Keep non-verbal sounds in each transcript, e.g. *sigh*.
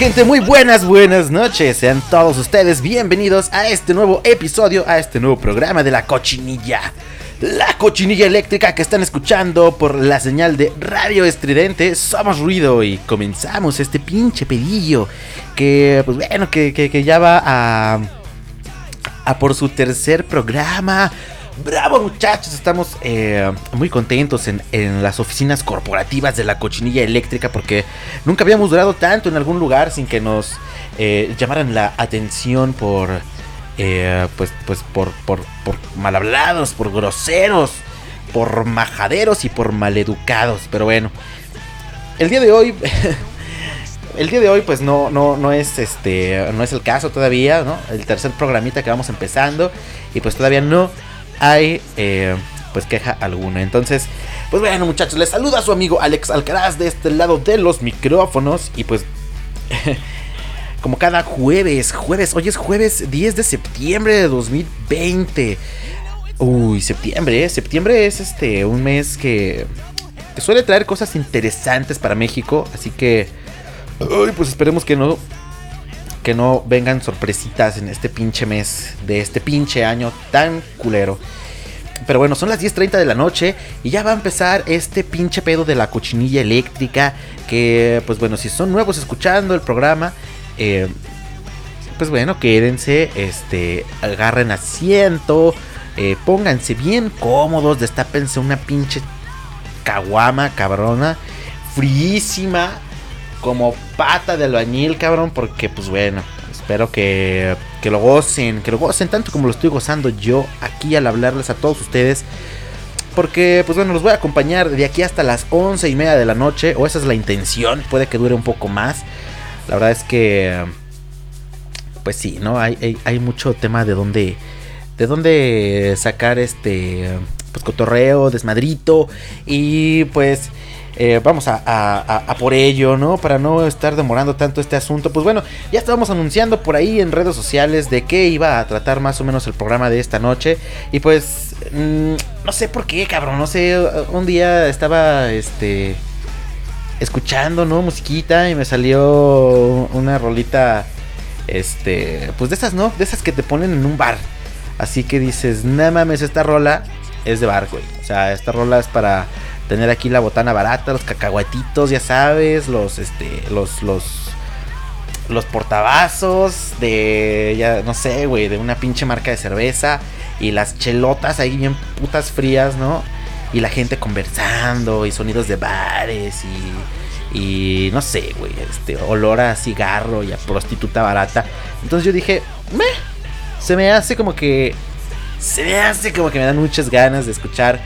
Gente? Muy buenas, buenas noches. Sean todos ustedes bienvenidos a este nuevo episodio, a este nuevo programa de la cochinilla. La cochinilla eléctrica que están escuchando por la señal de Radio Estridente. Somos ruido y comenzamos este pinche pedillo. Que, pues bueno, que, que ya va a, a por su tercer programa. Bravo muchachos, estamos eh, muy contentos en, las oficinas corporativas de la cochinilla eléctrica porque nunca habíamos durado tanto en algún lugar sin que nos eh, llamaran la atención por, eh, pues, pues por, por, por mal por groseros, por majaderos y por maleducados. Pero bueno, el día de hoy... *laughs* el día de hoy pues no, no, no es este no es el caso todavía, ¿no? El tercer programita que vamos empezando y pues todavía no hay eh, pues queja alguna. Entonces, pues bueno muchachos, les saluda a su amigo Alex Alcaraz de este lado de los micrófonos y pues... *laughs* como cada jueves, jueves, hoy es jueves 10 de septiembre de 2020. Uy, septiembre, ¿eh? septiembre es este un mes que, que suele traer cosas interesantes para México, así que uy, pues esperemos que no que no vengan sorpresitas en este pinche mes de este pinche año tan culero. Pero bueno, son las 10.30 de la noche y ya va a empezar este pinche pedo de la cochinilla eléctrica. Que, pues bueno, si son nuevos escuchando el programa, eh, pues bueno, quédense, este, agarren asiento, eh, pónganse bien cómodos, destápense una pinche caguama cabrona, fríísima como pata de albañil, cabrón, porque pues bueno, espero que, que lo gocen, que lo gocen tanto como lo estoy gozando yo aquí al hablarles a todos ustedes. Porque, pues bueno, los voy a acompañar de aquí hasta las once y media de la noche. O esa es la intención. Puede que dure un poco más. La verdad es que. Pues sí, ¿no? Hay, hay, mucho tema de dónde. De dónde sacar este. Pues cotorreo, desmadrito. Y pues. Eh, vamos a, por ello, ¿no? Para no estar demorando tanto este asunto. Pues bueno, ya estábamos anunciando por ahí en redes sociales de qué iba a tratar más o menos el programa de esta noche. Y pues, mm, no sé por qué, cabrón, no sé, un día estaba, este, escuchando, ¿no? Musiquita y me salió una rolita, este, pues de esas, ¿no? De esas que te ponen en un bar. Así que dices, no mames, esta rola es de bar, güey. O sea, esta rola es para tener aquí la botana barata, los cacahuetitos, ya sabes, los este los los los portavasos de ya no sé, güey, de una pinche marca de cerveza y las chelotas ahí bien putas frías, ¿no? Y la gente conversando y sonidos de bares y y no sé, güey, este olor a cigarro y a prostituta barata. Entonces yo dije, "Me se me hace como que se me hace como que me dan muchas ganas de escuchar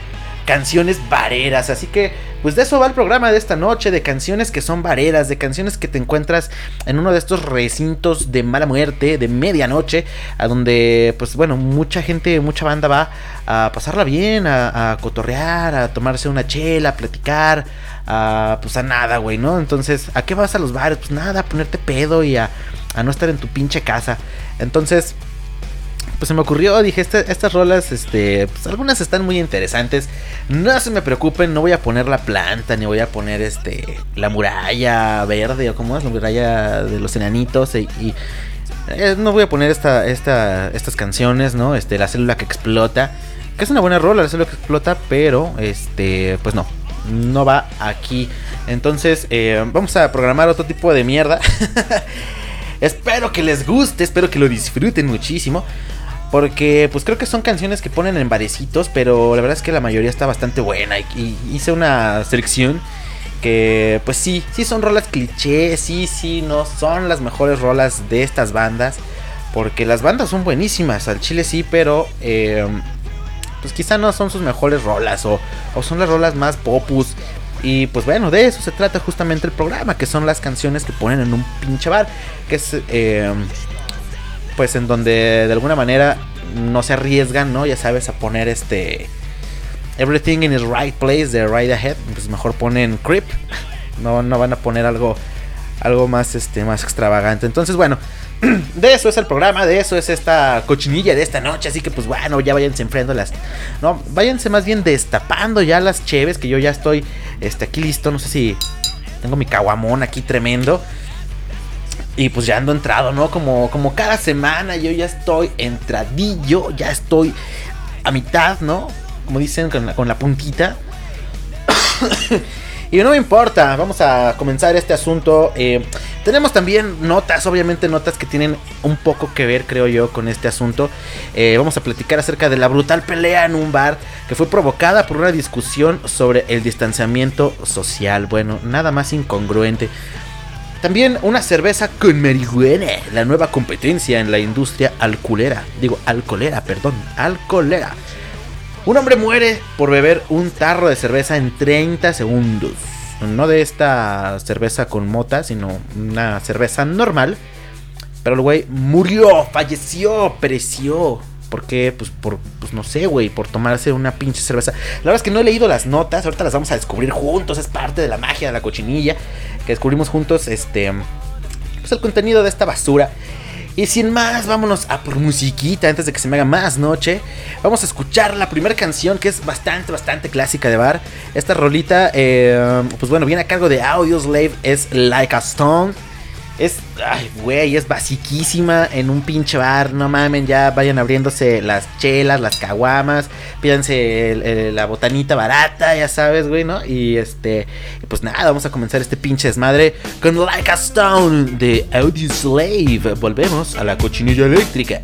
canciones vareras. Así que, pues de eso va el programa de esta noche, de canciones que son vareras, de canciones que te encuentras en uno de estos recintos de mala muerte, de medianoche, a donde, pues bueno, mucha gente, mucha banda va a pasarla bien, a, cotorrear, a tomarse una chela, a platicar, a, pues a nada, güey, ¿no? Entonces, ¿a qué vas a los bares? Pues nada, a ponerte pedo y a, a no estar en tu pinche casa. Entonces, pues se me ocurrió, dije, estas rolas, este, pues algunas están muy interesantes. No se me preocupen, no voy a poner la planta, ni voy a poner este, la muralla verde, o como es, la muralla de los enanitos, y, eh, no voy a poner esta, esta, estas canciones, ¿no? Este, la célula que explota, que es una buena rola, la célula que explota, pero, este, pues no, no va aquí. Entonces, eh, vamos a programar otro tipo de mierda. *laughs* espero que les guste, espero que lo disfruten muchísimo. Porque pues creo que son canciones que ponen en barecitos, pero la verdad es que la mayoría está bastante buena. Y, hice una selección que pues sí, sí son rolas cliché, sí, sí, no son las mejores rolas de estas bandas. Porque las bandas son buenísimas, al chile sí, pero eh, pues quizá no son sus mejores rolas o, o son las rolas más popus. Y pues bueno, de eso se trata justamente el programa, que son las canciones que ponen en un pinche bar, que es eh, pues en donde de alguna manera no se arriesgan, ¿no? Ya sabes, a poner este Everything in its right place de Right Ahead, pues mejor ponen Creep. No, no van a poner algo algo más este más extravagante. Entonces, bueno, *clears throat* de eso es el programa, de eso es esta cochinilla de esta noche. Así que, pues bueno, ya váyanse enfriando las. No, váyanse más bien destapando ya las cheves. Que yo ya estoy este, aquí listo. No sé si tengo mi caguamón aquí tremendo. Y pues ya ando entrado, ¿no? Como, como cada semana yo ya estoy entradillo, ya estoy a mitad, ¿no? Como dicen con la, con la puntita. *coughs* y no me importa, vamos a comenzar este asunto. Eh, tenemos también notas, obviamente notas que tienen un poco que ver, creo yo, con este asunto. Eh, vamos a platicar acerca de la brutal pelea en un bar que fue provocada por una discusión sobre el distanciamiento social. Bueno, nada más incongruente. También una cerveza con marihuana, la nueva competencia en la industria alcoholera. Digo, alcoholera, perdón, alcoholera. Un hombre muere por beber un tarro de cerveza en 30 segundos. No de esta cerveza con mota, sino una cerveza normal. Pero el güey murió, falleció, pereció. ¿Por qué? Pues por, pues no sé, güey, por tomarse una pinche cerveza. La verdad es que no he leído las notas, ahorita las vamos a descubrir juntos, es parte de la magia de la cochinilla, que descubrimos juntos, este, pues el contenido de esta basura. Y sin más, vámonos a por musiquita antes de que se me haga más noche. Vamos a escuchar la primera canción que es bastante, bastante clásica de bar. Esta rolita, eh, pues bueno, viene a cargo de Audio Slave, es Like a Stone. Es, ay, güey, es basiquísima en un pinche bar. No mamen, ya vayan abriéndose las chelas, las caguamas. Pídanse la botanita barata, ya sabes, güey, ¿no? Y este, pues nada, vamos a comenzar este pinche desmadre con Like a Stone de Audio Slave. Volvemos a la cochinilla eléctrica.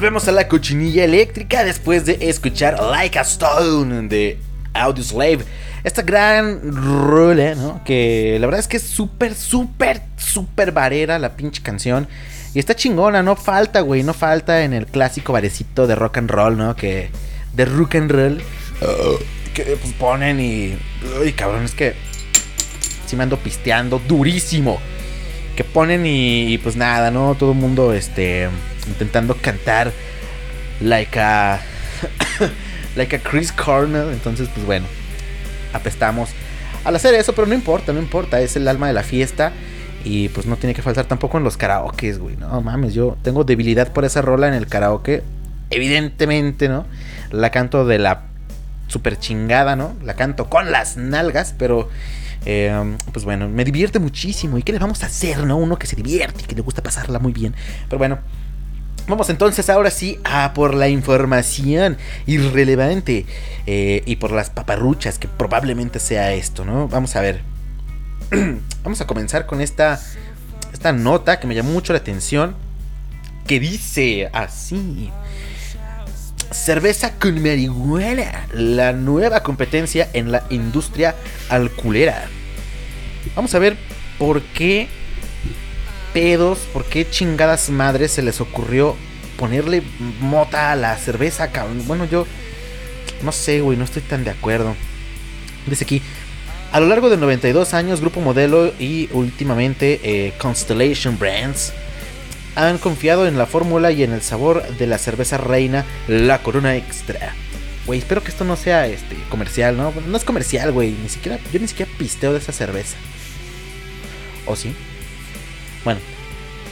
Volvemos a la cochinilla eléctrica después de escuchar Like a Stone de Audioslave. Esta gran rola, ¿no? Que la verdad es que es súper, súper, súper varera la pinche canción. Y está chingona, no falta, güey, no falta en el clásico barecito de rock and roll, ¿no? Que de rock and roll. que pues ponen y... Uy, cabrón, es que... Si me ando pisteando durísimo. Que ponen y, pues nada, ¿no? Todo el mundo, este... Intentando cantar like a... *coughs* like a Chris Cornell. Entonces, pues bueno. Apestamos al hacer eso, pero no importa, no importa. Es el alma de la fiesta. Y pues no tiene que faltar tampoco en los karaokes, güey. No mames, yo tengo debilidad por esa rola en el karaoke. Evidentemente, ¿no? La canto de la super chingada, ¿no? La canto con las nalgas, pero... Eh, pues bueno, me divierte muchísimo. ¿Y qué le vamos a hacer, no? Uno que se divierte y que le gusta pasarla muy bien. Pero bueno, Vamos entonces ahora sí a por la información irrelevante eh, y por las paparruchas que probablemente sea esto, ¿no? Vamos a ver. *clears throat* Vamos a comenzar con esta, esta nota que me llamó mucho la atención. Que dice así. Cerveza con marihuana. La nueva competencia en la industria alculera. Vamos a ver por qué pedos, por qué chingadas madres se les ocurrió ponerle mota a la cerveza, cabrón. Bueno, yo no sé, güey, no estoy tan de acuerdo. Dice aquí, a lo largo de 92 años, Grupo Modelo y últimamente eh, Constellation Brands han confiado en la fórmula y en el sabor de la cerveza reina, la Corona Extra. Güey, espero que esto no sea este comercial, ¿no? No es comercial, güey. Ni siquiera, yo ni siquiera pisteo de esa cerveza. ¿O sí? Bueno,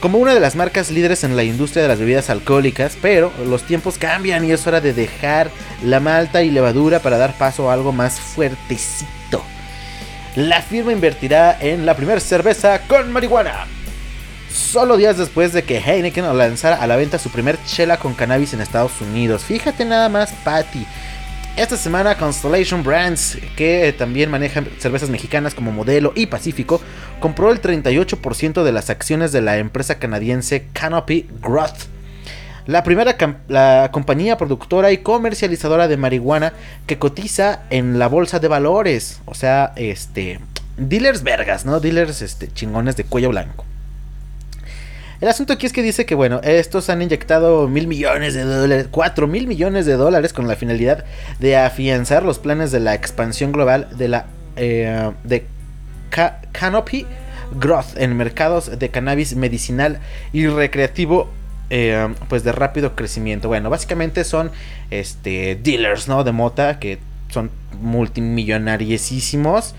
como una de las marcas líderes en la industria de las bebidas alcohólicas, pero los tiempos cambian y es hora de dejar la malta y levadura para dar paso a algo más fuertecito la firma invertirá en la primera cerveza con marihuana. Solo días después de que Heineken lanzara a la venta su primer chela con cannabis en Estados Unidos. Fíjate nada más, Patty. Esta semana Constellation Brands, que también maneja cervezas mexicanas como Modelo y Pacífico, compró el 38% de las acciones de la empresa canadiense Canopy Growth la primera la compañía productora y comercializadora de marihuana que cotiza en la bolsa de valores. O sea, este. Dealers vergas, ¿no? Dealers este, chingones de cuello blanco. El asunto aquí es que dice que, bueno, estos han inyectado mil millones de dólares, cuatro mil millones de dólares con la finalidad de afianzar los planes de la expansión global de la eh, de Canopy Growth en mercados de cannabis medicinal y recreativo eh, pues de rápido crecimiento. Bueno, básicamente son este dealers, ¿no? De mota que son multimillonariesísimos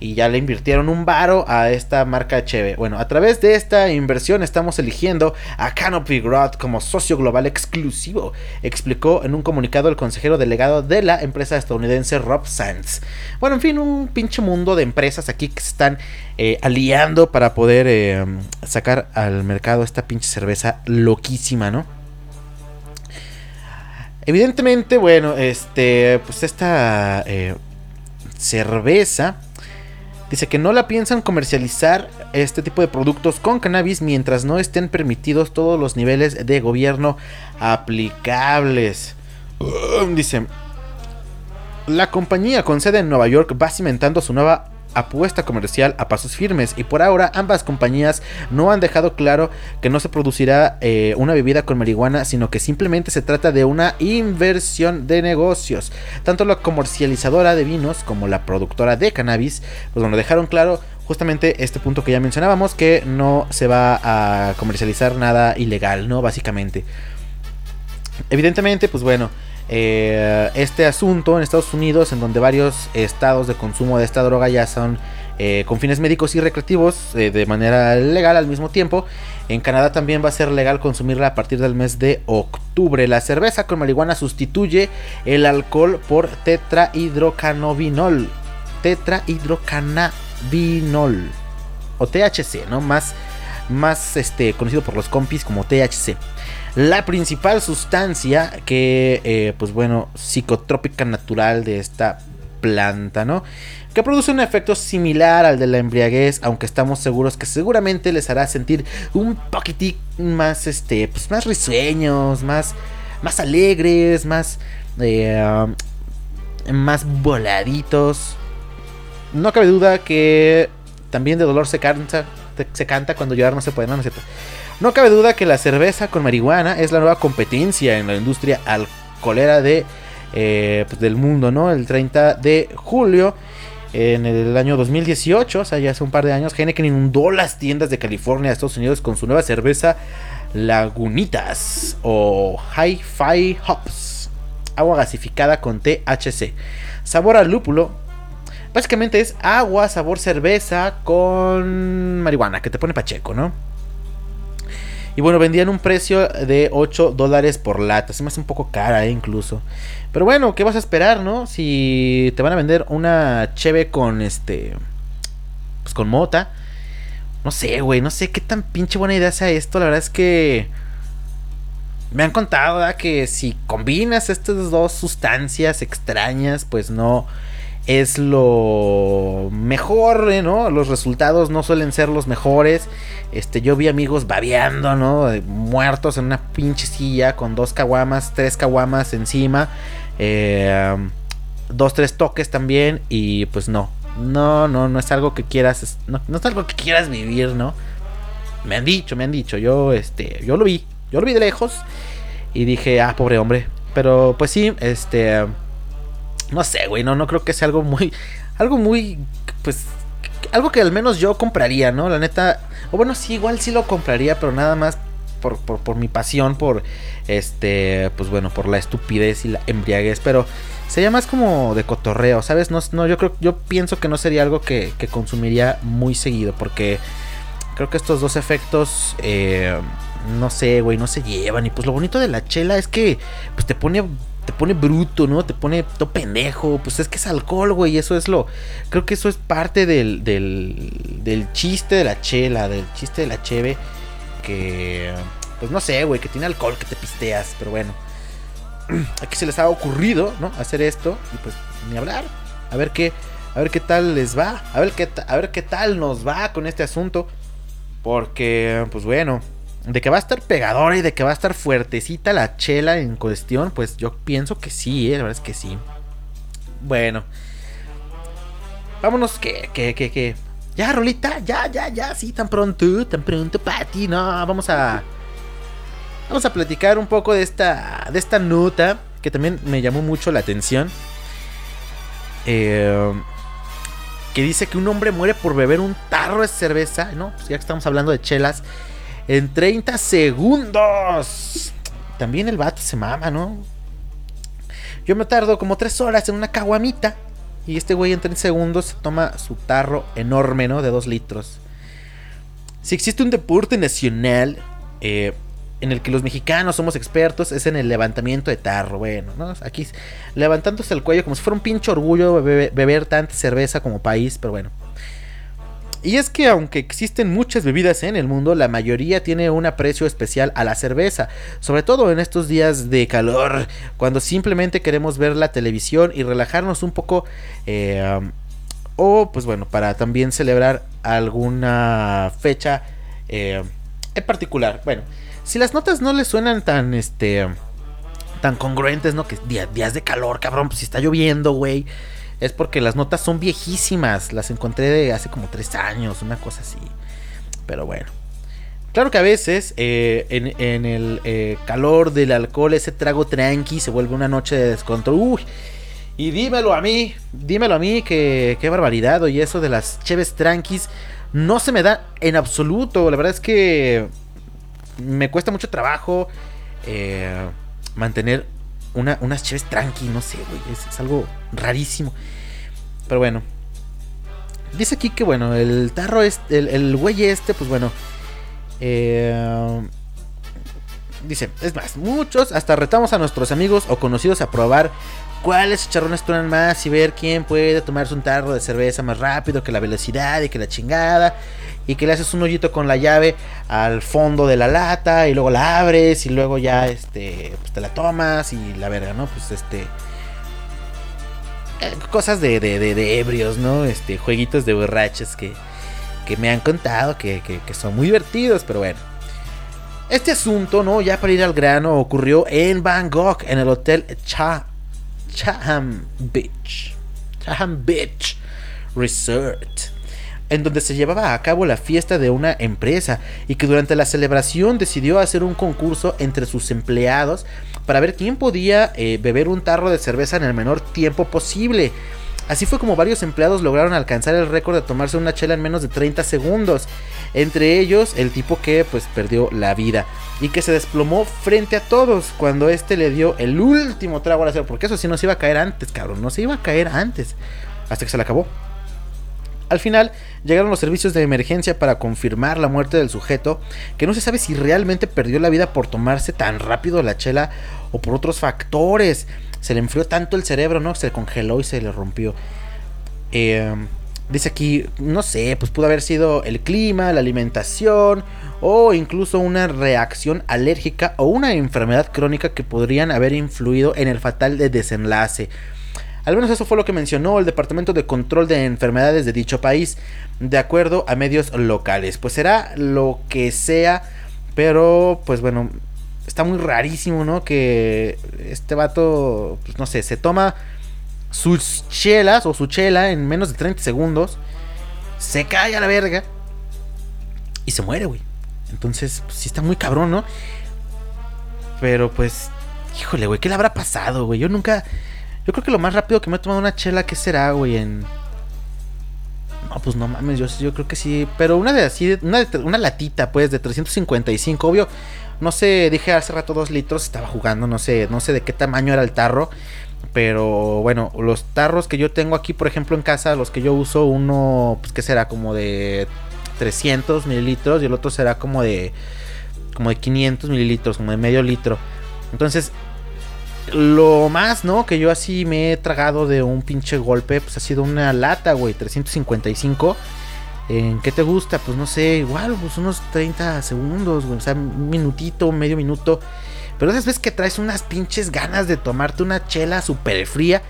y ya le invirtieron un varo a esta marca Cheve. Bueno, a través de esta inversión estamos eligiendo a Canopy Growth como socio global exclusivo, explicó en un comunicado el consejero delegado de la empresa estadounidense Rob Sands. Bueno, en fin, un pinche mundo de empresas aquí que se están eh, aliando para poder eh, sacar al mercado esta pinche cerveza loquísima, ¿no? Evidentemente, bueno, este, pues esta eh, cerveza Dice que no la piensan comercializar este tipo de productos con cannabis mientras no estén permitidos todos los niveles de gobierno aplicables. dice, la compañía con sede en Nueva York va cimentando su nueva apuesta comercial a pasos firmes y por ahora ambas compañías no han dejado claro que no se producirá eh, una bebida con marihuana, sino que simplemente se trata de una inversión de negocios. Tanto la comercializadora de vinos como la productora de cannabis, pues bueno, dejaron claro justamente este punto que ya mencionábamos, que no se va a comercializar nada ilegal, ¿no? Básicamente. Evidentemente, pues bueno, eh, este asunto en Estados Unidos, en donde varios estados de consumo de esta droga ya son eh, con fines médicos y recreativos eh, de manera legal al mismo tiempo. En Canadá también va a ser legal consumirla a partir del mes de octubre. La cerveza con marihuana sustituye el alcohol por tetrahidrocannabinol. Tetrahidrocannabinol. O THC, ¿no? Más, más este, conocido por los compis como THC la principal sustancia que, eh, pues bueno, psicotrópica natural de esta planta, ¿no? Que produce un efecto similar al de la embriaguez, aunque estamos seguros que seguramente les hará sentir un poquitín más, este, pues más risueños, más, más alegres, más, eh, más voladitos. No cabe duda que también de dolor se canta, se canta cuando llorar no se puede, no, no es cierto. No cabe duda que la cerveza con marihuana es la nueva competencia en la industria alcoholera de, eh, pues, del mundo, ¿no? El 30 de julio en el año 2018, o sea, ya hace un par de años, Heineken inundó las tiendas de California, Estados Unidos, con su nueva cerveza Lagunitas o Hi-Fi Hops, agua gasificada con THC, sabor a lúpulo. Básicamente es agua, sabor cerveza con marihuana, que te pone pacheco, ¿no? Y bueno, vendían un precio de 8 dólares por lata. Se me hace un poco cara, eh, incluso. Pero bueno, ¿qué vas a esperar, no? Si te van a vender una cheve con este. Pues con mota. No sé, güey. No sé qué tan pinche buena idea sea esto. La verdad es que. Me han contado ¿verdad? que si combinas estas dos sustancias extrañas, pues no es lo mejor, ¿eh? ¿no? Los resultados no suelen ser los mejores. Este, yo vi amigos babeando, ¿no? Muertos en una pinche silla con dos caguamas, tres caguamas encima. Eh, dos, tres toques también. Y pues no. No, no, no es algo que quieras. No, no, es algo que quieras vivir, ¿no? Me han dicho, me han dicho. Yo, este, yo lo vi. Yo lo vi de lejos. Y dije, ah, pobre hombre. Pero pues sí, este no sé, güey, no, no creo que sea algo muy. Algo muy. Pues. Algo que al menos yo compraría, ¿no? La neta. O bueno, sí, igual sí lo compraría, pero nada más por, por, mi pasión, por. Este. Pues bueno, por la estupidez y la embriaguez. Pero sería más como de cotorreo, ¿sabes? No, no yo creo. Yo pienso que no sería algo que, que consumiría muy seguido. Porque. Creo que estos dos efectos. Eh, no sé, güey, no se llevan. Y pues lo bonito de la chela es que. Pues te pone te pone bruto, ¿no? Te pone todo pendejo. Pues es que es alcohol, güey. Eso es lo. Creo que eso es parte del, del, del chiste de la chela, del chiste de la cheve. Que. Pues no sé, güey, que tiene alcohol, que te pisteas. Pero bueno. *clears throat* Aquí se les ha ocurrido, ¿no? Hacer esto. Y pues ni hablar. A ver qué. A ver qué tal les va. A ver qué, a ver qué tal nos va con este asunto. Porque, pues bueno de que va a estar pegadora y de que va a estar fuertecita la chela en cuestión, pues yo pienso que sí, ¿eh? la verdad es que sí. Bueno, vámonos que, que, que, que Ya, Rolita, ya, ya, ya, sí, tan pronto, tan pronto, Pati. No, vamos a. Vamos a platicar un poco de esta, de esta nota que también me llamó mucho la atención. Eh, que dice que un hombre muere por beber un tarro de cerveza, ¿no? Pues ya que estamos hablando de chelas, en 30 segundos. También el vato se mama, ¿no? Yo me tardo como 3 horas en una caguamita. Y este güey en 30 segundos se toma su tarro enorme, ¿no? De 2 litros. Si existe un deporte nacional eh, en el que los mexicanos somos expertos, es en el levantamiento de tarro. Bueno, ¿no? Aquí levantándose el cuello como si fuera un pinche orgullo beber tanta cerveza como país, pero bueno. Y es que aunque existen muchas bebidas en el mundo, la mayoría tiene un aprecio especial a la cerveza, sobre todo en estos días de calor, cuando simplemente queremos ver la televisión y relajarnos un poco, eh, o pues bueno, para también celebrar alguna fecha eh, en particular. Bueno, si las notas no le suenan tan, este, tan congruentes, ¿no? Que días de calor, cabrón, pues si está lloviendo, güey es porque las notas son viejísimas. Las encontré de hace como tres años, una cosa así. Pero bueno. Claro que a veces eh, en, el eh, calor del alcohol ese trago tranqui se vuelve una noche de descontrol. Uy, y dímelo a mí, dímelo a mí que qué barbaridad. Oye, eso de las cheves tranquis no se me da en absoluto. La verdad es que me cuesta mucho trabajo eh, mantener unas cheves tranqui, no sé, güey. Es, algo rarísimo. Pero bueno. Dice aquí que, bueno, el tarro, este, el, güey este, pues bueno. Eh, dice, es más, muchos hasta retamos a nuestros amigos o conocidos a probar cuáles charrones truenan más y ver quién puede tomarse un tarro de cerveza más rápido que la velocidad y que la chingada y que le haces un hoyito con la llave al fondo de la lata y luego la abres y luego ya este pues te la tomas y la verga, ¿no? Pues este eh, cosas de, de, ebrios, ¿no? Este jueguitos de borrachos que, que me han contado que, que, son muy divertidos, pero bueno. Este asunto, ¿no? Ya para ir al grano, ocurrió en Bangkok, en el hotel Cha, Chaham Beach. Chaham Beach Resort en donde se llevaba a cabo la fiesta de una empresa y que durante la celebración decidió hacer un concurso entre sus empleados para ver quién podía eh, beber un tarro de cerveza en el menor tiempo posible. Así fue como varios empleados lograron alcanzar el récord de tomarse una chela en menos de 30 segundos. Entre ellos el tipo que pues perdió la vida y que se desplomó frente a todos cuando este le dio el último trago a la cerveza. Porque eso sí no se iba a caer antes, cabrón. No se iba a caer antes. Hasta que se le acabó. Al final llegaron los servicios de emergencia para confirmar la muerte del sujeto, que no se sabe si realmente perdió la vida por tomarse tan rápido la chela o por otros factores. Se le enfrió tanto el cerebro, ¿no? Se congeló y se le rompió. Em, dice aquí, no sé, pues pudo haber sido el clima, la alimentación o incluso una reacción alérgica o una enfermedad crónica que podrían haber influido en el fatal desenlace. Al menos eso fue lo que mencionó el Departamento de Control de Enfermedades de dicho país, de acuerdo a medios locales. Pues será lo que sea, pero pues bueno, está muy rarísimo, ¿no? Que este vato, pues no sé, se toma sus chelas o su chela en menos de 30 segundos, se cae a la verga y se muere, güey. Entonces, pues, sí está muy cabrón, ¿no? Pero pues, híjole, güey, ¿qué le habrá pasado, güey? Yo nunca yo creo que lo más rápido que me he tomado una chela, ¿qué será, güey? En. No, pues no mames, yo, creo que sí. Pero una de así, una, una latita, pues, de 355. Obvio, no sé, dije hace rato dos litros, estaba jugando, no sé, no sé de qué tamaño era el tarro. Pero bueno, los tarros que yo tengo aquí, por ejemplo, en casa, los que yo uso, uno, pues, ¿qué será? Como de 300 mililitros y el otro será como de, como de 500 mililitros, como de medio litro. Entonces, lo más, ¿no? Que yo así me he tragado de un pinche golpe, pues ha sido una lata, güey, 355. ¿En qué te gusta? Pues no sé, igual, pues unos 30 segundos, güey, o sea, un minutito, medio minuto. Pero esas veces que traes unas pinches ganas de tomarte una chela súper fría,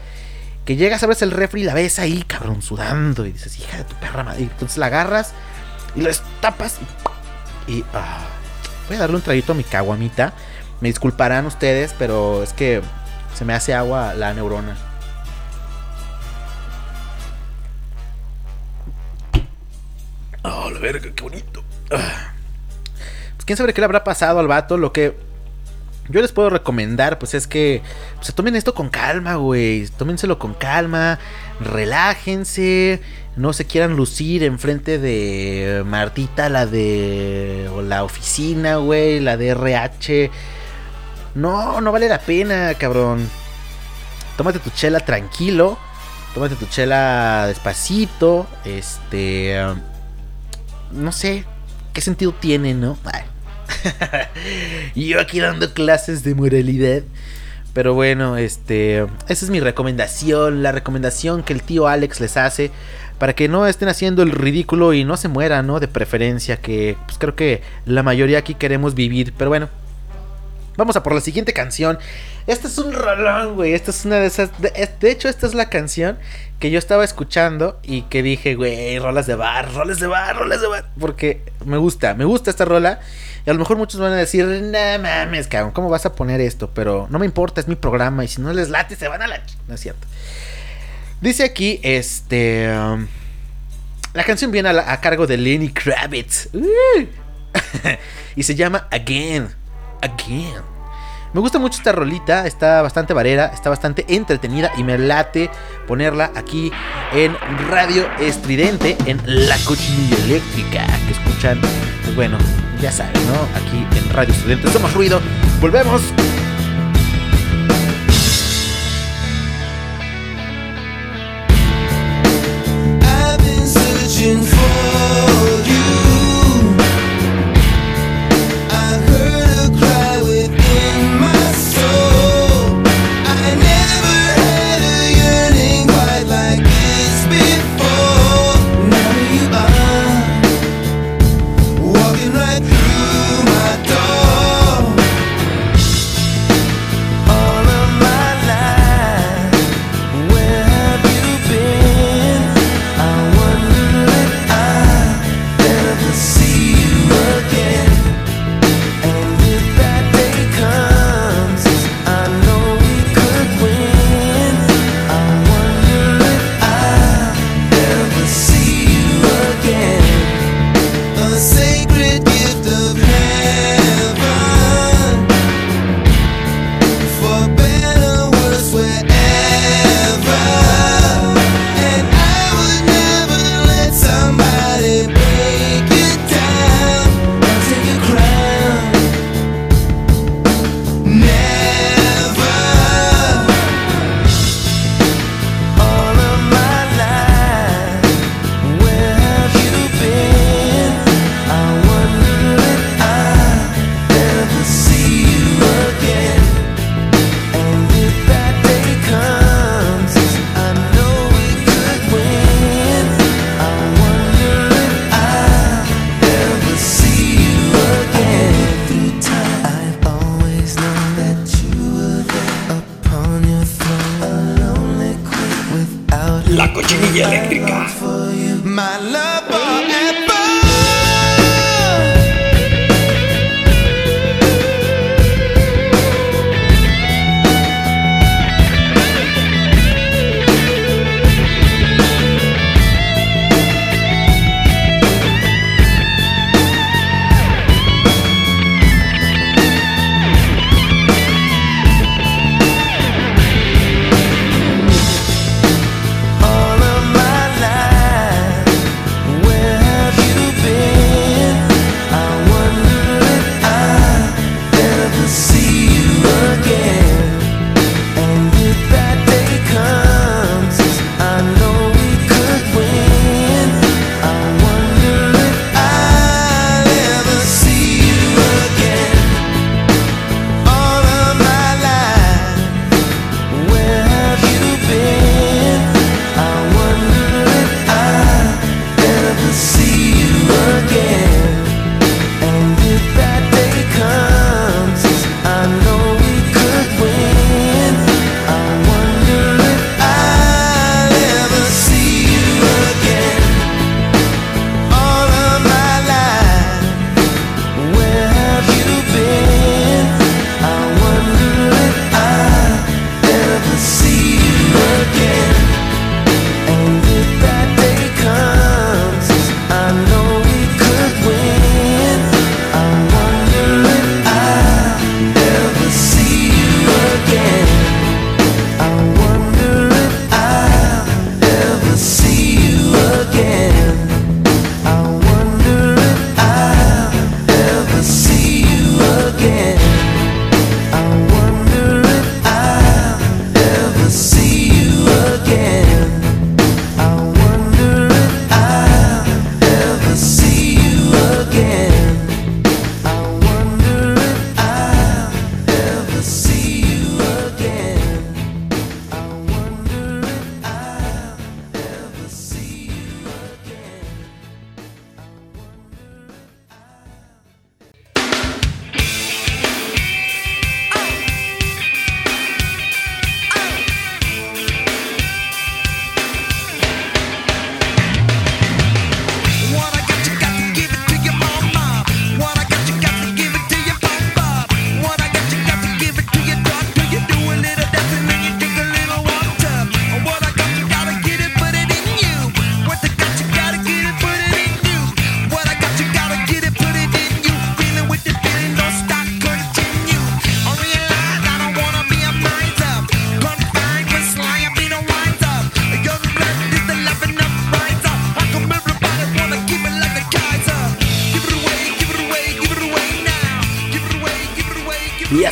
que llegas, abres el refri y la ves ahí, cabrón, sudando, y dices, hija de tu perra madre. Y entonces la agarras y la tapas y. Ah, voy a darle un traguito a mi caguamita. Me disculparán ustedes, pero es que se me hace agua la neurona. Oh, la verga, qué bonito. Ah. Pues quién sabe qué le habrá pasado al vato. Lo que yo les puedo recomendar, pues es que se tomen esto con calma, güey. Tómenselo con calma, relájense, no se quieran lucir enfrente de Martita, la de o la oficina, güey, la de RH. No, no vale la pena, cabrón. Tómate tu chela tranquilo, tómate tu chela despacito, este, no sé, qué sentido tiene, ¿no? *laughs* yo aquí dando clases de moralidad. Pero bueno, este, esa es mi recomendación, la recomendación que el tío Alex les hace para que no estén haciendo el ridículo y no se mueran, ¿no? De preferencia, que pues creo que la mayoría aquí queremos vivir. Pero bueno, vamos a por la siguiente canción. Este es un rolón, güey. Esta es una de esas. De, hecho, esta es la canción que yo estaba escuchando y que dije, güey, rolas de bar, roles de bar, roles de bar. Porque me gusta, me gusta esta rola. Y a lo mejor muchos van a decir, no mames, cabrón, ¿cómo vas a poner esto? Pero no me importa, es mi programa. Y si no les late, se van a la. No es cierto. Dice aquí, este. Um, la canción viene a, cargo de Lenny Kravitz. Uh, *laughs* y se llama Again. Again. Me gusta mucho esta rolita, está bastante varera, está bastante entretenida y me late ponerla aquí en Radio Estridente, en La Cochinilla Eléctrica, que escuchan, pues bueno, ya saben, ¿no? Aquí en Radio Estridente somos ruido. Volvemos.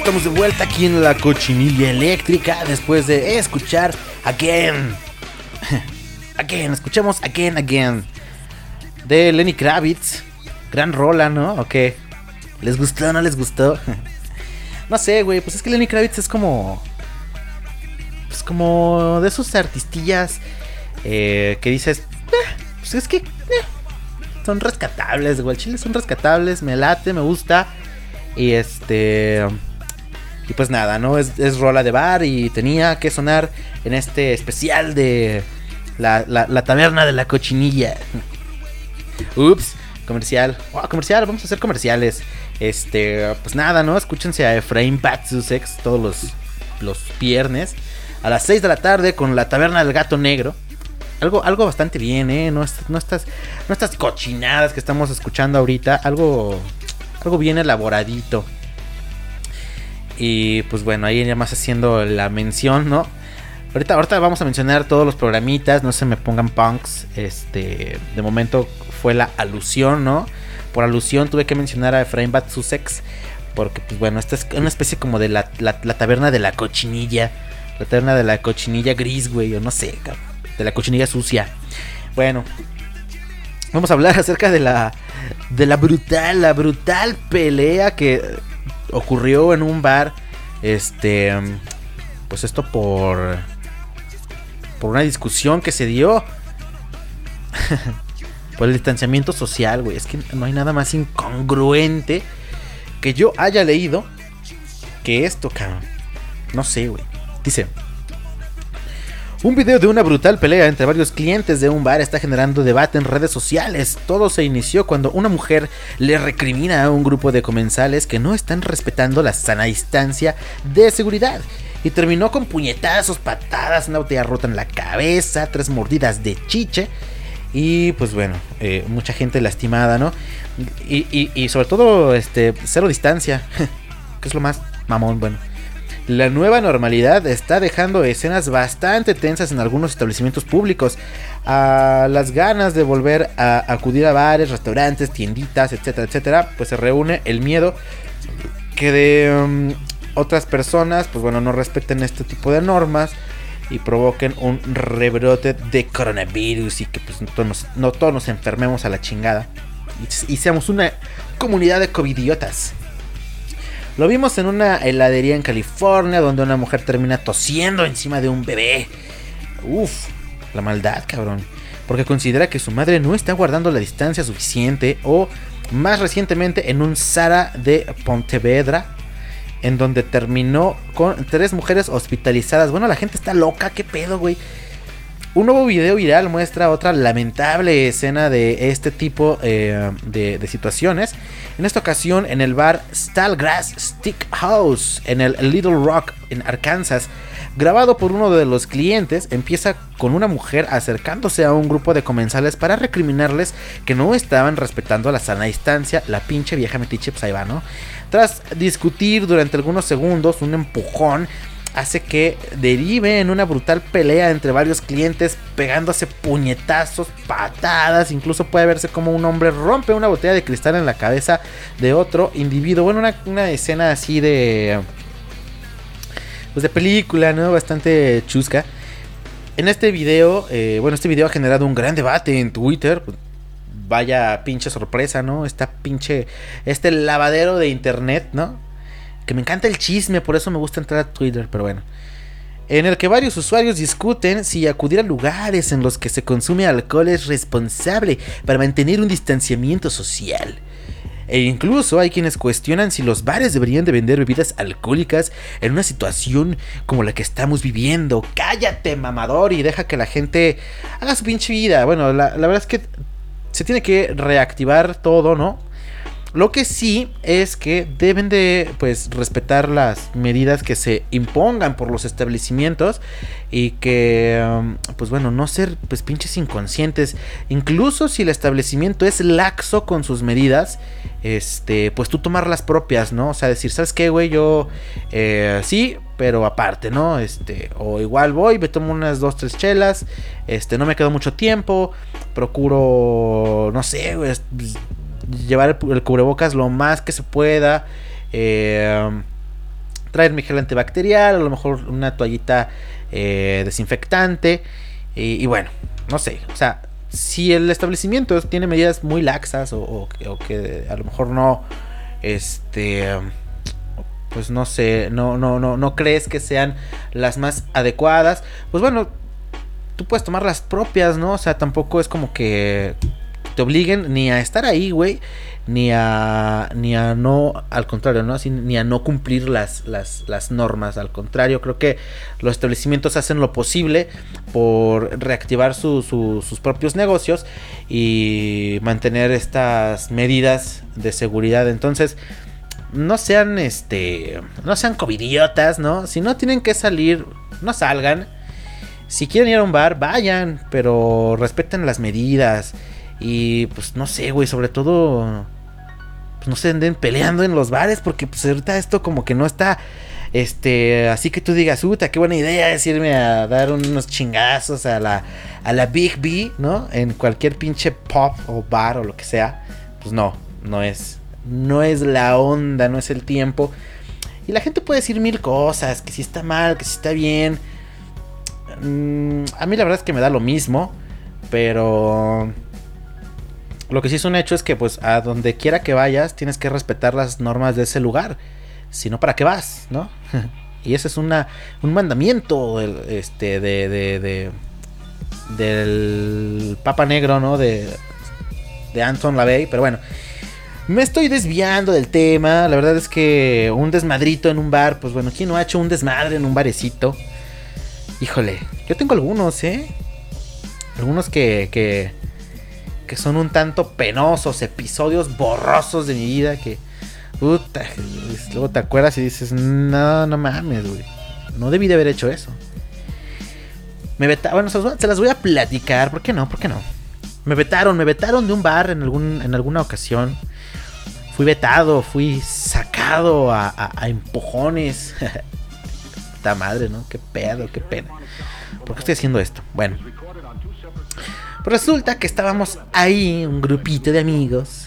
Estamos de vuelta aquí en la cochinilla eléctrica después de escuchar Again. *laughs* Again, escuchamos Again, Again. De Lenny Kravitz. Gran rola, ¿no? ¿O qué? ¿Les gustó o no les gustó? *laughs* no sé, güey. Pues es que Lenny Kravitz es como. Pues como de esos artistillas eh, que dices. "Eh, pues es que. eh, son rescatables, güey. Chile son rescatables. Me late, me gusta. Y este. Y pues nada, ¿no? Es, es rola de bar y tenía que sonar en este especial de la, la- taberna de la cochinilla. Ups, comercial. Oh, comercial, vamos a hacer comerciales. Este, pues nada, ¿no? Escúchense a Efraín Batsusex todos los, los viernes a las 6 de la tarde con la taberna del gato negro. Algo, algo bastante bien, ¿eh? No, no, estas, no estas cochinadas que estamos escuchando ahorita. Algo, algo bien elaboradito. Y pues bueno, ahí ya más haciendo la mención, ¿no? Ahorita, ahorita vamos a mencionar todos los programitas, no se me pongan punks. Este, de momento fue la alusión, ¿no? Por alusión tuve que mencionar a Efraín Batsusex. Porque, pues bueno, esta es una especie como de la, la- la taberna de la cochinilla. La taberna de la cochinilla gris, güey, o no sé, de la cochinilla sucia. Bueno, vamos a hablar *laughs* acerca de la, de la brutal, la brutal pelea que ocurrió en un bar. Este, pues esto por, por una discusión que se dio. *laughs* por el distanciamiento social, güey. Es que no hay nada más incongruente que yo haya leído que esto, cabrón. No sé, güey. Dice. Un video de una brutal pelea entre varios clientes de un bar está generando debate en redes sociales. Todo se inició cuando una mujer le recrimina a un grupo de comensales que no están respetando la sana distancia de seguridad. Y terminó con puñetazos, patadas, una botella rota en la cabeza, tres mordidas de chiche. Y pues bueno, eh, mucha gente lastimada, ¿no? Y, y- y sobre todo, este, cero distancia. *laughs* que es lo más mamón, bueno. La nueva normalidad está dejando escenas bastante tensas en algunos establecimientos públicos. A las ganas de volver a acudir a bares, restaurantes, tienditas, etcétera, etcétera, pues se reúne el miedo que de um, otras personas, pues bueno, no respeten este tipo de normas y provoquen un rebrote de coronavirus y que pues no todos nos, no todos nos enfermemos a la chingada y, y seamos una comunidad de covidiotas. Lo vimos en una heladería en California donde una mujer termina tosiendo encima de un bebé. Uf, la maldad, cabrón. Porque considera que su madre no está guardando la distancia suficiente. O más recientemente en un Sara de Pontevedra. En donde terminó con tres mujeres hospitalizadas. Bueno, la gente está loca, qué pedo, güey. Un nuevo video viral muestra otra lamentable escena de este tipo eh, de, situaciones. En esta ocasión en el bar Stallgrass Stick House en el Little Rock en Arkansas. Grabado por uno de los clientes, empieza con una mujer acercándose a un grupo de comensales para recriminarles que no estaban respetando la sana distancia. La pinche vieja metiche, pues ¿no? Tras discutir durante algunos segundos, un empujón hace que derive en una brutal pelea entre varios clientes pegándose puñetazos, patadas, incluso puede verse como un hombre rompe una botella de cristal en la cabeza de otro individuo. Bueno, una, una escena así de... Pues de película, ¿no? Bastante chusca. En este video, eh, bueno, este video ha generado un gran debate en Twitter. Vaya pinche sorpresa, ¿no? Esta pinche... Este lavadero de internet, ¿no? Que me encanta el chisme, por eso me gusta entrar a Twitter, pero bueno. En el que varios usuarios discuten si acudir a lugares en los que se consume alcohol es responsable para mantener un distanciamiento social. E incluso hay quienes cuestionan si los bares deberían de vender bebidas alcohólicas en una situación como la que estamos viviendo. Cállate, mamador, y deja que la gente haga su pinche vida. Bueno, la, la verdad es que se tiene que reactivar todo, ¿no? Lo que sí es que deben de pues respetar las medidas que se impongan por los establecimientos y que um, pues bueno, no ser pues pinches inconscientes, incluso si el establecimiento es laxo con sus medidas, este, pues tú tomar las propias, ¿no? O sea, decir, ¿sabes qué, güey? Yo eh, sí, pero aparte, ¿no? Este, o igual voy, me tomo unas dos, tres chelas, este, no me quedo mucho tiempo, procuro, no sé, güey, llevar el, cubrebocas lo más que se pueda. Eh, traer mi gel antibacterial, a lo mejor una toallita eh, desinfectante. Y, bueno, no sé, o sea, si el establecimiento tiene medidas muy laxas o, o o que a lo mejor no, este, pues no sé, no, no, no, no crees que sean las más adecuadas, pues bueno, tú puedes tomar las propias, ¿no? O sea, tampoco es como que te obliguen ni a estar ahí, güey, ni a, ni a no, al contrario, ¿no? Ni a no cumplir las, las, las normas, al contrario, creo que los establecimientos hacen lo posible por reactivar su- sus propios negocios y mantener estas medidas de seguridad. Entonces, no sean este no sean covidiotas, ¿no? Si no tienen que salir, no salgan. Si quieren ir a un bar, vayan, pero respeten las medidas y pues no sé, güey, sobre todo pues no se anden peleando en los bares porque pues ahorita esto como que no está este, así que tú digas, "Uta, qué buena idea es irme a dar unos chingazos a la a la Big B, ¿no? En cualquier pinche pub o bar o lo que sea." Pues no, no es no es la onda, no es el tiempo. Y la gente puede decir mil cosas, que si está mal, que si está bien. Mm, a mí la verdad es que me da lo mismo, pero lo que sí es un hecho es que pues a donde quiera que vayas tienes que respetar las normas de ese lugar. Si no, ¿para qué vas? ¿No? *laughs* y ese es una, un mandamiento este, de, de, de- del Papa Negro, ¿no? De, de Anton LaVey. Pero bueno, me estoy desviando del tema. La verdad es que un desmadrito en un bar, pues bueno, ¿quién no ha hecho un desmadre en un barecito? Híjole, yo tengo algunos, ¿eh? Algunos que, que, que son un tanto penosos, episodios borrosos de mi vida que... Luego te acuerdas y dices, no, no mames, güey. No debí de haber hecho eso. Me vetaron, bueno, se las, voy a- platicar, ¿por qué no? ¿Por qué no? Me vetaron, me vetaron de un bar en, algún, en alguna ocasión. Fui vetado, fui sacado a- a empujones. *laughs* Puta madre, ¿no? Qué pedo, qué pena. ¿Por qué estoy haciendo esto? Bueno. Resulta que estábamos ahí, un grupito de amigos,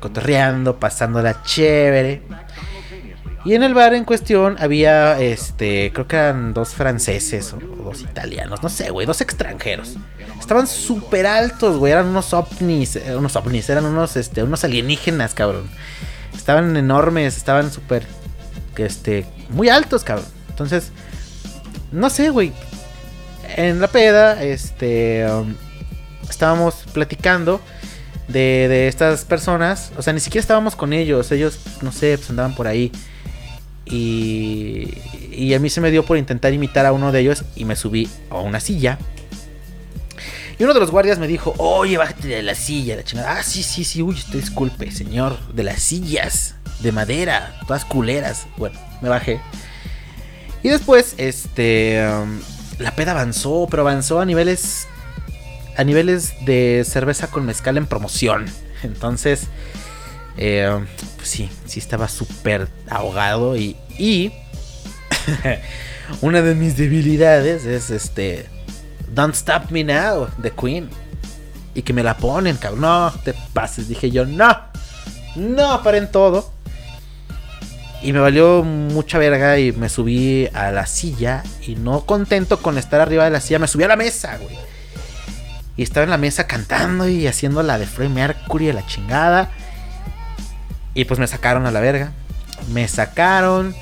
cotorreando, pasándola chévere. Y en el bar en cuestión había, este, creo que eran dos franceses o dos italianos, no sé, güey, dos extranjeros. Estaban súper altos, güey, eran unos ovnis, eh, unos ovnis, eran unos, este, unos alienígenas, cabrón. Estaban enormes, estaban súper, este, muy altos, cabrón. Entonces, no sé, güey. En la peda, este, um, estábamos platicando de, de estas personas. O sea, ni siquiera estábamos con ellos. Ellos, no sé, pues andaban por ahí. Y, y a mí se me dio por intentar imitar a uno de ellos y me subí a una silla. Y uno de los guardias me dijo, oye, bájate de la silla, la chingada. Ah, sí, sí, sí, uy, usted disculpe, señor, de las sillas, de madera, todas culeras. Bueno, me bajé. Y después, este, um, la peda avanzó, pero avanzó a niveles, a niveles de cerveza con mezcal en promoción. Entonces, eh, pues sí, sí estaba súper ahogado y, y *laughs* una de mis debilidades es este Don't Stop Me Now de Queen y que me la ponen, cabrón. No te pases, dije yo, no, no paren todo. Y me valió mucha verga y me subí a la silla y no contento con estar arriba de la silla, me subí a la mesa, güey. Y estaba en la mesa cantando y haciendo la de Freddie Mercury la chingada. Y pues me sacaron a la verga. Me sacaron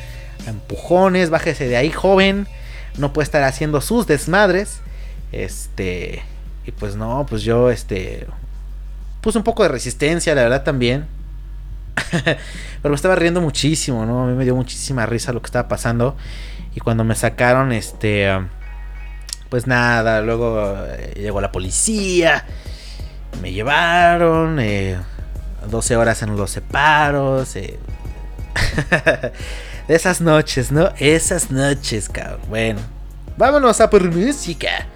a empujones, bájese de ahí, joven. No puede estar haciendo sus desmadres. Este. Y pues no, pues yo, este. Puse un poco de resistencia, la verdad también. *laughs* Pero me estaba riendo muchísimo, ¿no? A mí me dio muchísima risa lo que estaba pasando. Y cuando me sacaron, este. Pues nada, luego eh, llegó la policía. Me llevaron. eh, 12 horas en los separos. eh. *laughs* Esas noches, ¿no? Esas noches, cabrón. Bueno, vámonos a por música.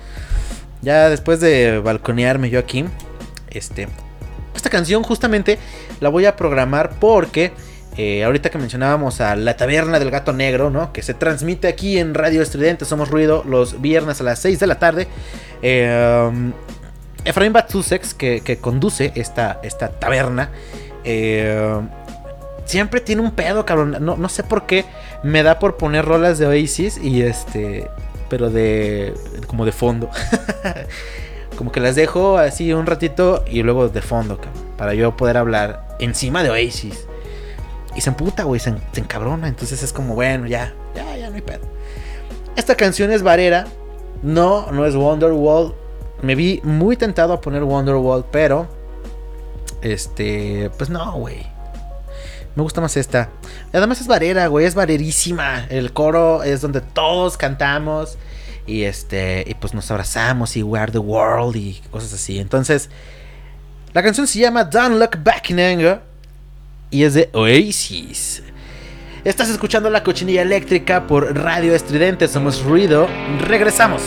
Ya después de balconearme yo aquí, este, esta canción justamente la voy a programar porque eh, ahorita que mencionábamos a La Taberna del Gato Negro, ¿no? Que se transmite aquí en Radio Estridente, Somos Ruido, los viernes a las 6 de la tarde. Eh, Efraín Batsusex, que, que conduce esta, esta taberna, eh, siempre tiene un pedo, cabrón. No, no sé por qué me da por poner rolas de Oasis y este. Pero de. como de fondo. *laughs* como que las dejo así un ratito y luego de fondo, cabrón. Para yo poder hablar encima de Oasis. Y se emputa, güey, se, se encabrona. Entonces es como, bueno, ya, ya, ya no hay pedo. Esta canción es varera. No, no es Wonderwall. Me vi muy tentado a poner Wonderwall, pero. Este. Pues no, güey. Me gusta más esta. Además es varera, güey. Es varerísima. El coro es donde todos cantamos. Y este. Y pues nos abrazamos y We Are the World y cosas así. Entonces. La canción se llama Don't Look Back in Anger. Y es de Oasis. Estás escuchando la cochinilla eléctrica por Radio Estridente. Somos ruido. Regresamos.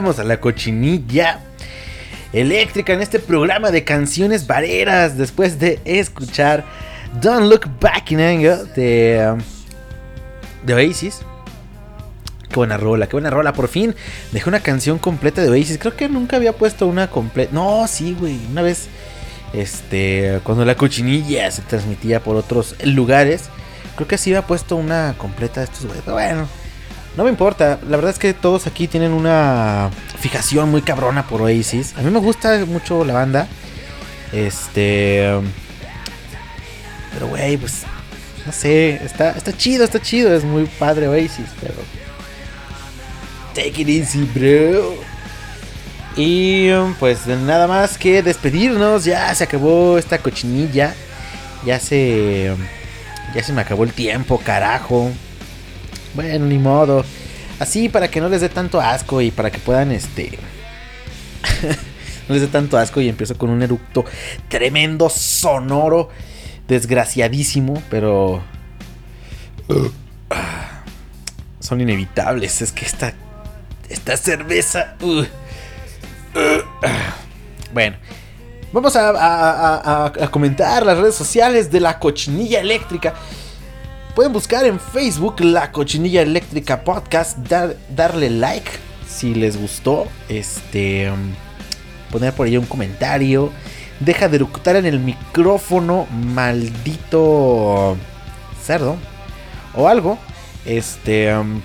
A la cochinilla eléctrica en este programa de canciones vareras después de escuchar Don't Look Back in Anger de, um, de Oasis. Qué buena rola, qué buena rola. Por fin dejé una canción completa de Oasis. Creo que nunca había puesto una completa. No, sí, güey. Una vez, este, cuando la cochinilla se transmitía por otros lugares, creo que sí había puesto una completa de estos güeyes. Pero bueno, no me importa. La verdad es que todos aquí tienen una fijación muy cabrona por Oasis. A mí me gusta mucho la banda. Este. Pero, güey, pues. No sé. Está, está chido, está chido. Es muy padre Oasis, pero. Take it easy, bro. Y pues nada más que despedirnos. Ya se acabó esta cochinilla. Ya se. Ya se me acabó el tiempo, carajo. Bueno, ni modo. Así para que no les dé tanto asco y para que puedan este. *laughs* no les dé tanto asco y empiezo con un eructo tremendo, sonoro, desgraciadísimo, pero. son inevitables. Es que esta. Esta cerveza. uh, uh, bueno. Vamos a- a comentar las redes sociales de la cochinilla eléctrica. Pueden buscar en Facebook la Cochinilla Eléctrica Podcast, dar- darle like si les gustó, este, um, poner por ahí un comentario, deja de eructar en el micrófono, maldito cerdo, o algo, este, um,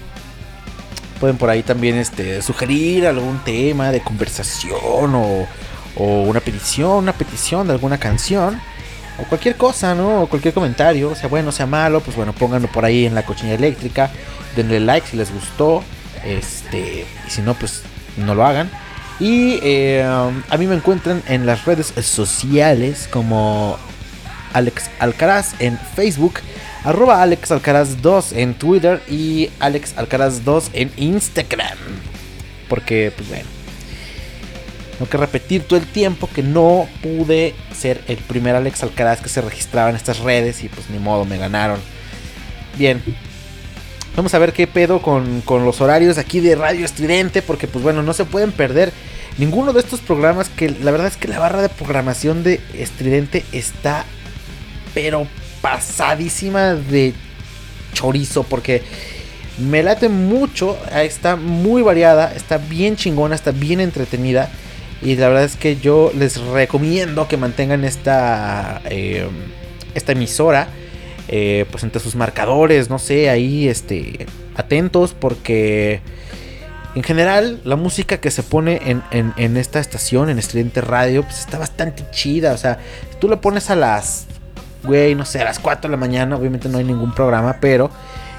pueden por ahí también, este, sugerir algún tema de conversación o, o una petición, una petición de alguna canción o cualquier cosa, ¿no? O cualquier comentario, sea bueno, sea malo, pues bueno, pónganlo por ahí en la cochina eléctrica, denle like si les gustó, este, y si no, pues no lo hagan. Y eh, a mí me encuentran en las redes sociales como Alex Alcaraz en Facebook, arroba Alex Alcaraz 2 en Twitter y Alex Alcaraz 2 en Instagram. Porque, pues bueno, tengo que repetir todo el tiempo que no pude ser el primer Alex Alcaraz que se registraba en estas redes y pues ni modo, me ganaron. Bien. Vamos a ver qué pedo con, con los horarios aquí de Radio Estridente porque pues bueno, no se pueden perder ninguno de estos programas que la verdad es que la barra de programación de Estridente está pero pasadísima de chorizo porque me late mucho, está muy variada, está bien chingona, está bien entretenida. Y la verdad es que yo les recomiendo que mantengan esta, eh, esta emisora. eh, pues entre sus marcadores, no sé, ahí este, atentos porque en general la música que se pone en, en- en esta estación, en Estudiante Radio, pues está bastante chida. O sea, tú le pones a las, güey, no sé, a las 4 de la mañana, obviamente no hay ningún programa, pero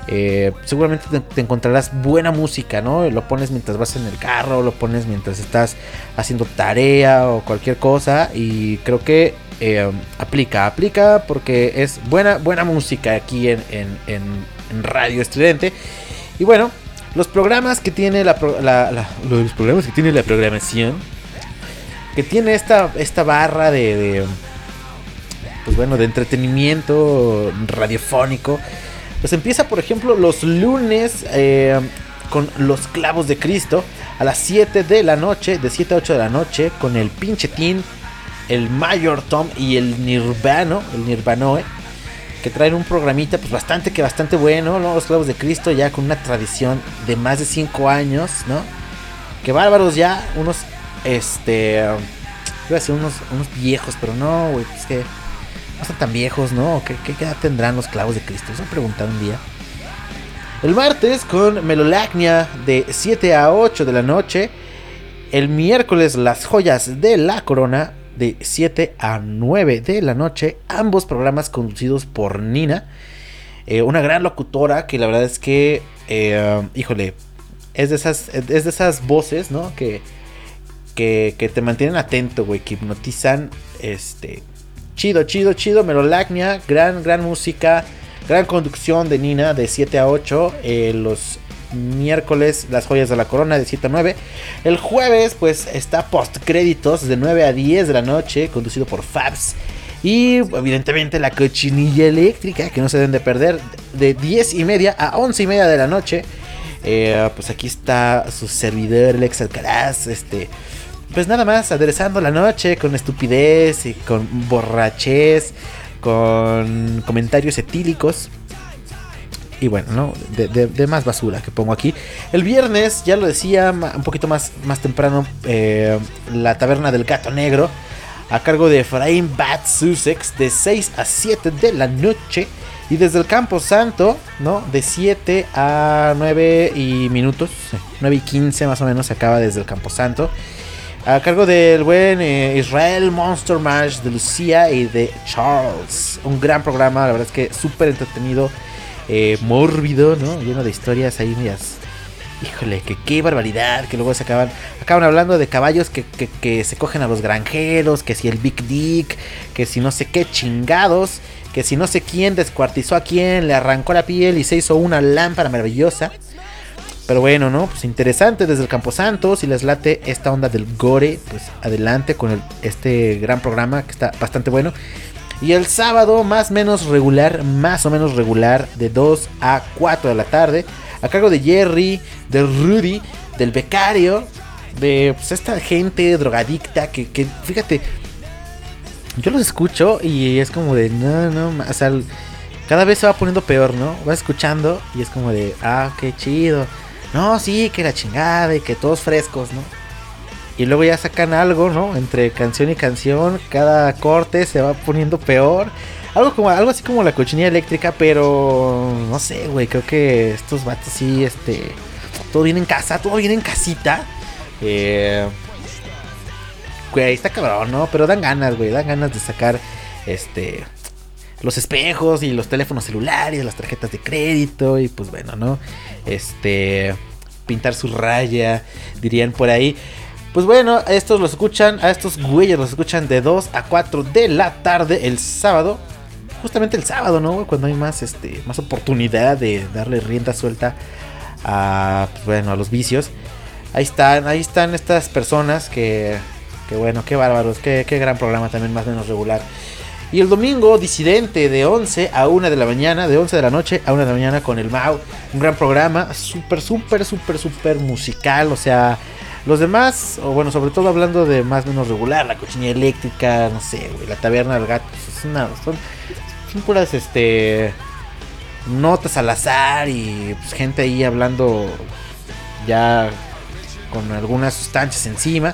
eh, seguramente te, encontrarás buena música, ¿no? Lo pones mientras vas en el carro, lo pones mientras estás haciendo tarea o cualquier cosa y creo que eh, aplica, aplica porque es buena, buena música aquí en, en- en- Radio Estudiante. Y bueno, los programas que tiene la, los programas que tiene la programación, que tiene esta, esta barra de, pues bueno, de entretenimiento radiofónico. Pues empieza, por ejemplo, los lunes eh, con Los Clavos de Cristo a las 7 de la noche, de 7 a 8 de la noche, con el pinche Tin, el Mayor Tom y el Nirvano, el Nirvanoe, que traen un programita pues bastante que bastante bueno, ¿no? Los Clavos de Cristo ya con una tradición de más de 5 años, ¿no? Que bárbaros ya, unos, este, iba a decir unos, unos viejos, pero no, güey, es que no están tan viejos, ¿no? ¿Qué, qué edad tendrán los clavos de Cristo? Eso me preguntar un día. El martes con Melolacnia de 7 a 8 de la noche. El miércoles las joyas de la corona de 7 a 9 de la noche. Ambos programas conducidos por Nina. Eh, una gran locutora que la verdad es que, eh, híjole, es de esas, es de esas voces, ¿no? Que, que, que te mantienen atento, güey, que hipnotizan, este, chido, chido, chido, Melolacnia, gran, gran música, gran conducción de Nina de 7 a 8, eh, los miércoles las joyas de la corona de 7 a 9, el jueves pues está post créditos de 9 a 10 de la noche, conducido por Fabs. Y evidentemente la cochinilla eléctrica que no se deben de perder de 10 y media a 11 y media de la noche. Eh, pues aquí está su servidor, Lex Alcaraz. Este, pues nada más, aderezando la noche con estupidez y con borrachez, con comentarios etílicos. Y bueno, ¿no? De, de- más basura que pongo aquí. El viernes, ya lo decía, un poquito más, más temprano, eh, la taberna del gato negro. A cargo de Efraín Bat Sussex, de 6 a 7 de la noche. Y desde el Campo Santo, ¿no? De 7 a 9 y minutos. sí, 9 y 15 más o menos se acaba desde el Campo Santo. A cargo del buen eh, Israel Monster Mash de Lucía y de Charles. Un gran programa, la verdad es que súper entretenido, eh, mórbido, ¿no? Lleno de historias ahí medias. Híjole, que qué barbaridad, que luego se acaban, acaban hablando de caballos que, que- que se cogen a los granjeros, que si el Big Dick, que si no sé qué chingados, que si no sé quién descuartizó a quién, le arrancó la piel y se hizo una lámpara maravillosa. Pero bueno, ¿no? Pues interesante desde el Camposanto. Si les late esta onda del gore, pues adelante con el- este gran programa que está bastante bueno. Y el sábado, más o menos regular, más o menos regular, de 2 a 4 de la tarde, a cargo de Jerry, de Rudy, del becario, de pues, esta gente drogadicta que, que, fíjate, yo los escucho y es como de, no, no, o sea, cada vez se va poniendo peor, ¿no? Vas escuchando y es como de, ah, qué chido. No, sí, que la chingada y que todos frescos, ¿no? Y luego ya sacan algo, ¿no? Entre canción y canción, cada corte se va poniendo peor. Algo como algo así como la cochinilla eléctrica, pero no sé, güey, creo que estos vatos sí este todo viene en casa, todo viene en casita. Eh güey, está cabrón, ¿no? Pero dan ganas, güey, dan ganas de sacar este los espejos y los teléfonos celulares, las tarjetas de crédito y pues bueno, ¿no? Este pintar su raya, dirían por ahí. Pues bueno, a estos los escuchan, a estos güeyes los escuchan de 2 a 4 de la tarde el sábado. Justamente el sábado, ¿no? Cuando hay más este más oportunidad de darle rienda suelta a pues bueno, a los vicios. Ahí están, ahí están estas personas que que bueno, qué bárbaros, qué, qué gran programa también más o menos regular. Y el domingo, Disidente, de 11 a 1 de la mañana, de 11 de la noche a 1 de la mañana con el Mau. Un gran programa, súper, súper, súper, súper musical. O sea, los demás, o bueno, sobre todo hablando de más o menos regular, la cochinilla eléctrica, no sé, güey, la taberna del gato. Es una, son, son puras, este, notas al azar y pues, gente ahí hablando ya con algunas sustancias encima.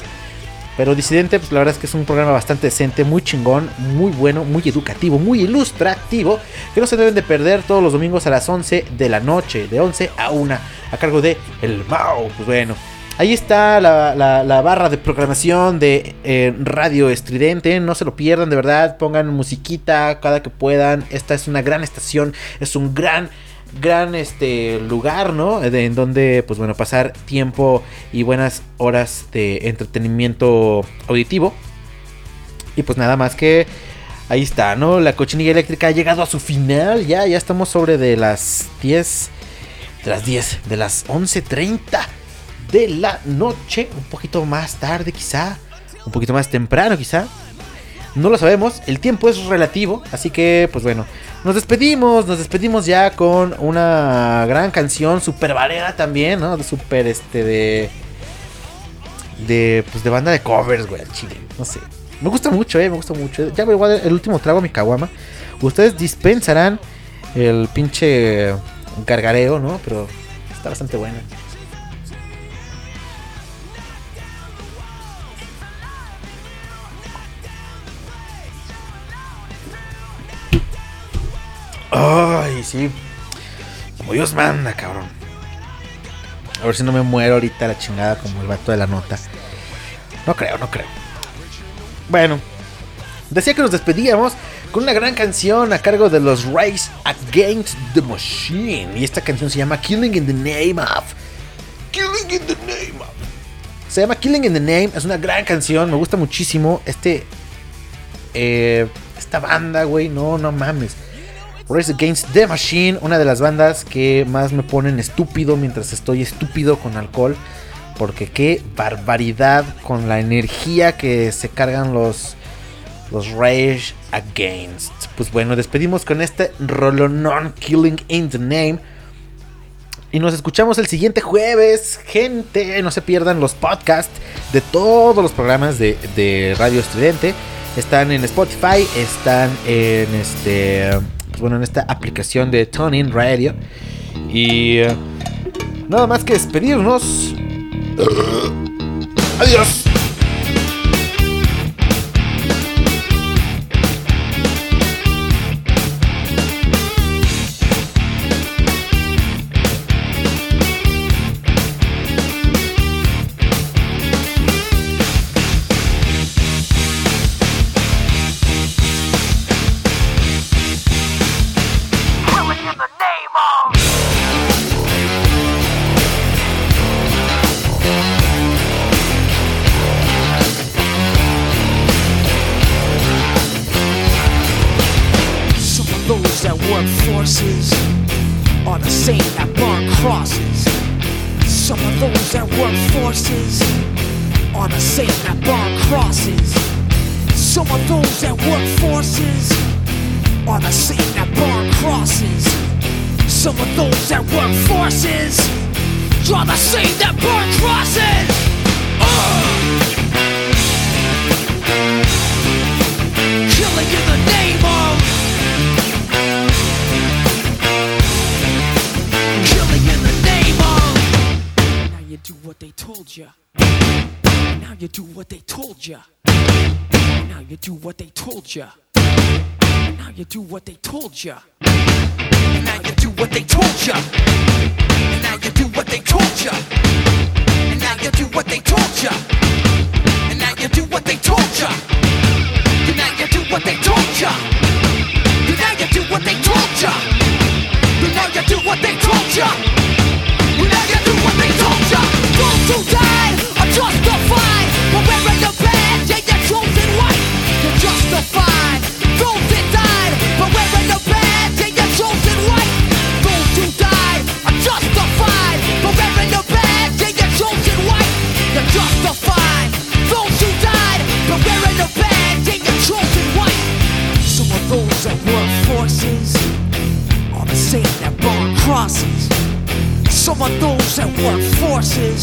Pero Disidente, pues la verdad es que es un programa bastante decente, muy chingón, muy bueno, muy educativo, muy ilustrativo, que no se deben de perder todos los domingos a las 11 de la noche, de 11 a 1, a cargo de El Mao. Pues bueno, ahí está la, la- barra de programación de eh, Radio Estridente, no se lo pierdan, de verdad, pongan musiquita cada que puedan, esta es una gran estación, es un gran gran este lugar, ¿no? En donde, pues bueno, pasar tiempo y buenas horas de entretenimiento auditivo. Y pues nada más que ahí está, ¿no? La cochinilla eléctrica ha llegado a su final. Ya, ya estamos sobre de las 10, de las 10, de las 11.30 de la noche. Un poquito más tarde quizá, un poquito más temprano quizá. No lo sabemos, el tiempo es relativo, así que pues bueno, nos despedimos, nos despedimos ya con una gran canción, super valera también, ¿no? De super este de de pues de banda de covers, güey, al chile, no sé. Me gusta mucho, eh, me gusta mucho. Ya me voy a el último trago mi caguama. Ustedes dispensarán el pinche gargareo, ¿no? Pero está bastante buena. Ay, sí. Como Dios manda, cabrón. A ver si no me muero ahorita la chingada como el vato de la nota. No creo, no creo. Bueno, decía que nos despedíamos con una gran canción a cargo de los Race Against the Machine. Y esta canción se llama Killing in the Name of. Killing in the Name of. Se llama Killing in the Name. Es una gran canción. Me gusta muchísimo. Este. eh, esta banda, güey. No, no mames. Race Against the Machine, una de las bandas que más me ponen estúpido mientras estoy estúpido con alcohol. Porque qué barbaridad con la energía que se cargan los, Rage Against. Pues bueno, despedimos con este Rolonon Killing in the Name. Y nos escuchamos el siguiente jueves. Gente, no se pierdan los podcasts de todos los programas de, de Radio Estridente. Están en Spotify, están en este. Bueno, en esta aplicación de Tuning Radio. Y. eh, nada más que despedirnos. Adiós. You do what they told you. Now you do what they told you. Now you do what they told you. Now you do what they told you. And now you do what they told you. And now you do what they told you. And now you do what they told ya. And now you do what they told ya. And now you do what they told ya. And now you do what they told ya. Those who died are justified for wearing the justified. Those that died wearing the badge your chosen. Those who died are justified wearing the badge your chosen. You're justified. Those who died wearing the badge your chosen. Some of those that work forces are the same that burn crosses. Some of those that work forces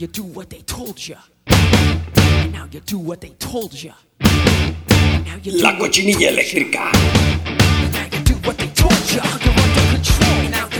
you do what they told you. And now you do what they told you. And now you La cochinilla eléctrica. Now you do what they told you. You're under control. Now